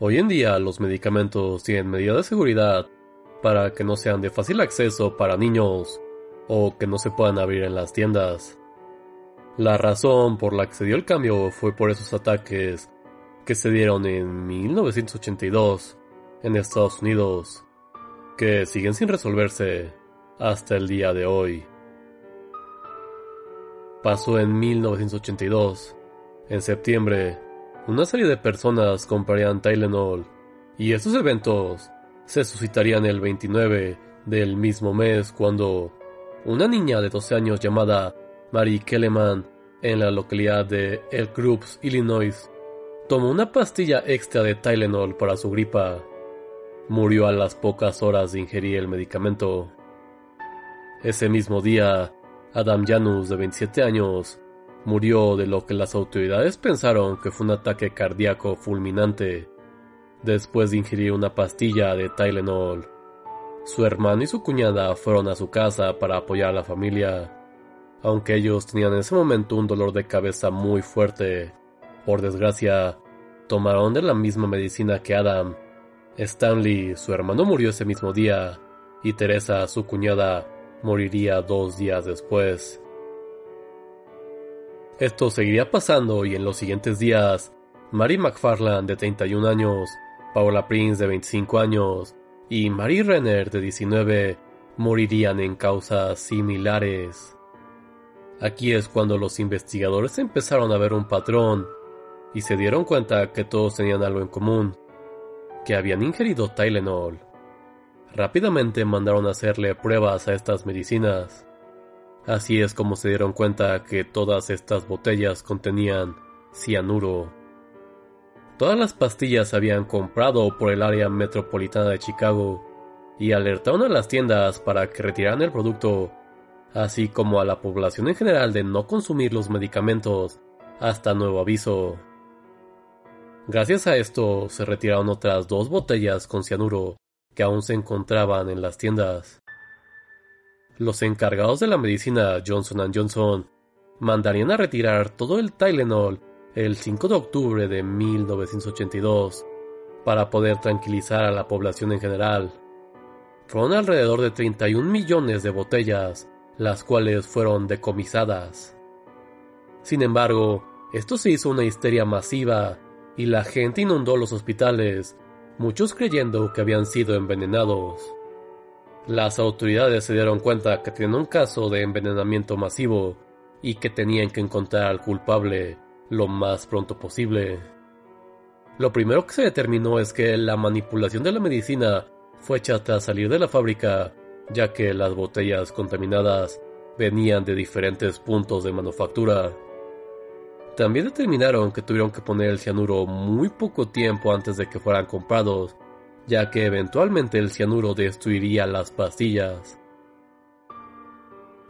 Hoy en día los medicamentos tienen medidas de seguridad para que no sean de fácil acceso para niños o que no se puedan abrir en las tiendas. La razón por la que se dio el cambio fue por esos ataques que se dieron en 1982 en Estados Unidos, que siguen sin resolverse hasta el día de hoy. Pasó en 1982. En septiembre, una serie de personas comprarían Tylenol y estos eventos se suscitarían el 29 del mismo mes cuando una niña de 12 años llamada Mary Kelleman en la localidad de Elk Groups, Illinois, tomó una pastilla extra de Tylenol para su gripa. Murió a las pocas horas de ingerir el medicamento. Ese mismo día, Adam Janus, de 27 años, murió de lo que las autoridades pensaron que fue un ataque cardíaco fulminante después de ingerir una pastilla de Tylenol. Su hermano y su cuñada fueron a su casa para apoyar a la familia, aunque ellos tenían en ese momento un dolor de cabeza muy fuerte. Por desgracia, tomaron de la misma medicina que Adam. Stanley, su hermano, murió ese mismo día, y Teresa, su cuñada, moriría dos días después. Esto seguiría pasando y en los siguientes días, Mary McFarland de 31 años, Paula Prince de 25 años y Mary Renner de 19 morirían en causas similares. Aquí es cuando los investigadores empezaron a ver un patrón y se dieron cuenta que todos tenían algo en común, que habían ingerido Tylenol. Rápidamente mandaron a hacerle pruebas a estas medicinas. Así es como se dieron cuenta que todas estas botellas contenían cianuro. Todas las pastillas se habían comprado por el área metropolitana de Chicago y alertaron a las tiendas para que retiraran el producto, así como a la población en general de no consumir los medicamentos hasta nuevo aviso. Gracias a esto se retiraron otras dos botellas con cianuro que aún se encontraban en las tiendas. Los encargados de la medicina Johnson Johnson mandarían a retirar todo el Tylenol el 5 de octubre de 1982 para poder tranquilizar a la población en general. Fueron alrededor de 31 millones de botellas, las cuales fueron decomisadas. Sin embargo, esto se hizo una histeria masiva y la gente inundó los hospitales, muchos creyendo que habían sido envenenados. Las autoridades se dieron cuenta que tenían un caso de envenenamiento masivo y que tenían que encontrar al culpable lo más pronto posible. Lo primero que se determinó es que la manipulación de la medicina fue hecha tras salir de la fábrica, ya que las botellas contaminadas venían de diferentes puntos de manufactura. También determinaron que tuvieron que poner el cianuro muy poco tiempo antes de que fueran comprados, ya que eventualmente el cianuro destruiría las pastillas.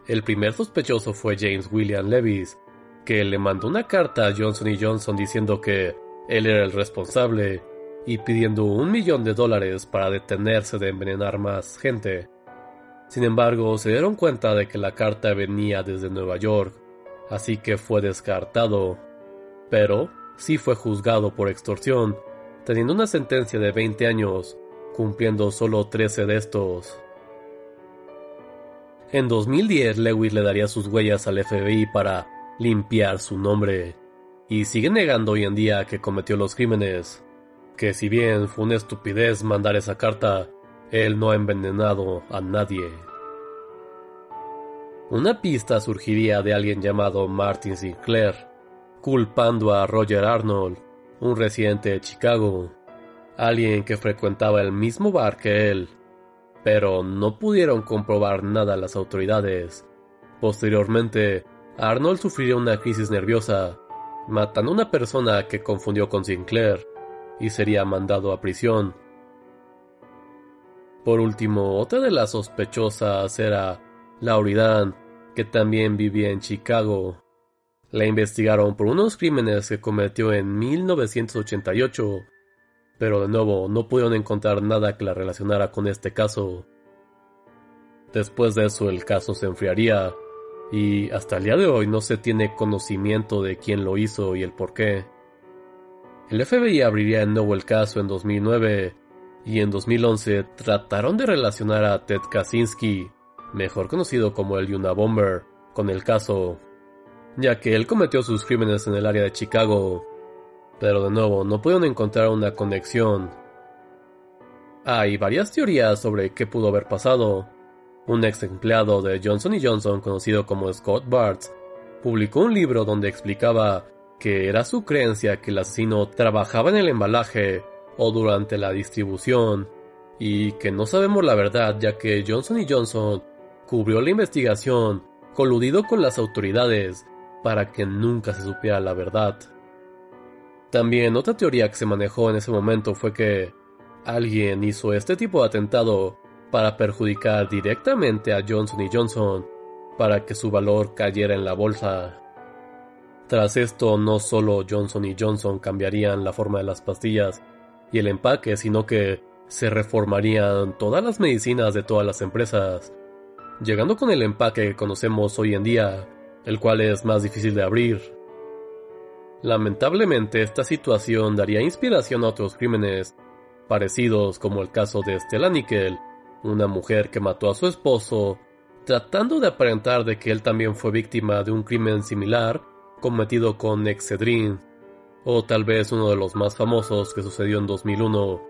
El primer sospechoso fue James William Levis, que le mandó una carta a Johnson Johnson diciendo que él era el responsable y pidiendo un millón de dólares para detenerse de envenenar más gente. Sin embargo, se dieron cuenta de que la carta venía desde Nueva York, así que fue descartado. Pero sí fue juzgado por extorsión, teniendo una sentencia de 20 años, cumpliendo solo 13 de estos. En 2010, Lewis le daría sus huellas al FBI para limpiar su nombre, y sigue negando hoy en día que cometió los crímenes, que si bien fue una estupidez mandar esa carta, él no ha envenenado a nadie. Una pista surgiría de alguien llamado Martin Sinclair, culpando a Roger Arnold, un residente de Chicago, alguien que frecuentaba el mismo bar que él, pero no pudieron comprobar nada las autoridades. Posteriormente, Arnold sufriría una crisis nerviosa, matando a una persona que confundió con Sinclair y sería mandado a prisión. Por último, otra de las sospechosas era Lauridan, que también vivía en Chicago. La investigaron por unos crímenes que cometió en 1988, pero de nuevo no pudieron encontrar nada que la relacionara con este caso. Después de eso el caso se enfriaría y hasta el día de hoy no se tiene conocimiento de quién lo hizo y el por qué. El FBI abriría de nuevo el caso en 2009 y en 2011 trataron de relacionar a Ted Kaczynski, mejor conocido como el Yuna Bomber, con el caso, ya que él cometió sus crímenes en el área de Chicago, pero de nuevo no pudieron encontrar una conexión. Hay varias teorías sobre qué pudo haber pasado. Un ex empleado de Johnson Johnson, conocido como Scott Bartz, publicó un libro donde explicaba que era su creencia que el asesino trabajaba en el embalaje o durante la distribución, y que no sabemos la verdad ya que Johnson Johnson cubrió la investigación coludido con las autoridades para que nunca se supiera la verdad. También otra teoría que se manejó en ese momento fue que alguien hizo este tipo de atentado para perjudicar directamente a Johnson Johnson para que su valor cayera en la bolsa. Tras esto, no solo Johnson Johnson cambiarían la forma de las pastillas, y el empaque, sino que se reformarían todas las medicinas de todas las empresas, llegando con el empaque que conocemos hoy en día, el cual es más difícil de abrir. Lamentablemente esta situación daría inspiración a otros crímenes parecidos como el caso de Stella Nickel, una mujer que mató a su esposo, tratando de aparentar de que él también fue víctima de un crimen similar cometido con Excedrin o tal vez uno de los más famosos que sucedió en 2001,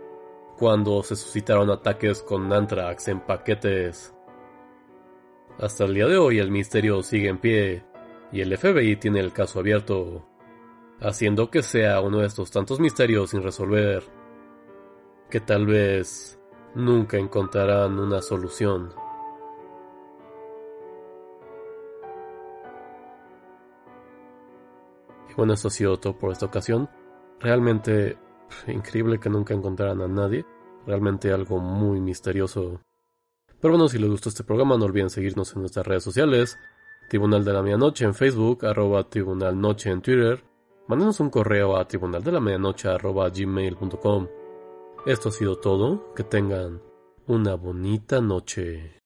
cuando se suscitaron ataques con Anthrax en paquetes. Hasta el día de hoy el misterio sigue en pie y el FBI tiene el caso abierto, haciendo que sea uno de estos tantos misterios sin resolver, que tal vez nunca encontrarán una solución. bueno, eso ha sido todo por esta ocasión. Realmente increíble que nunca encontraran a nadie. Realmente algo muy misterioso. Pero bueno, si les gustó este programa, no olviden seguirnos en nuestras redes sociales. Tribunal de la Medianoche en Facebook, arroba Tribunal Noche en Twitter. Mándenos un correo a tribunal de la medianoche arroba gmail.com. Esto ha sido todo. Que tengan una bonita noche.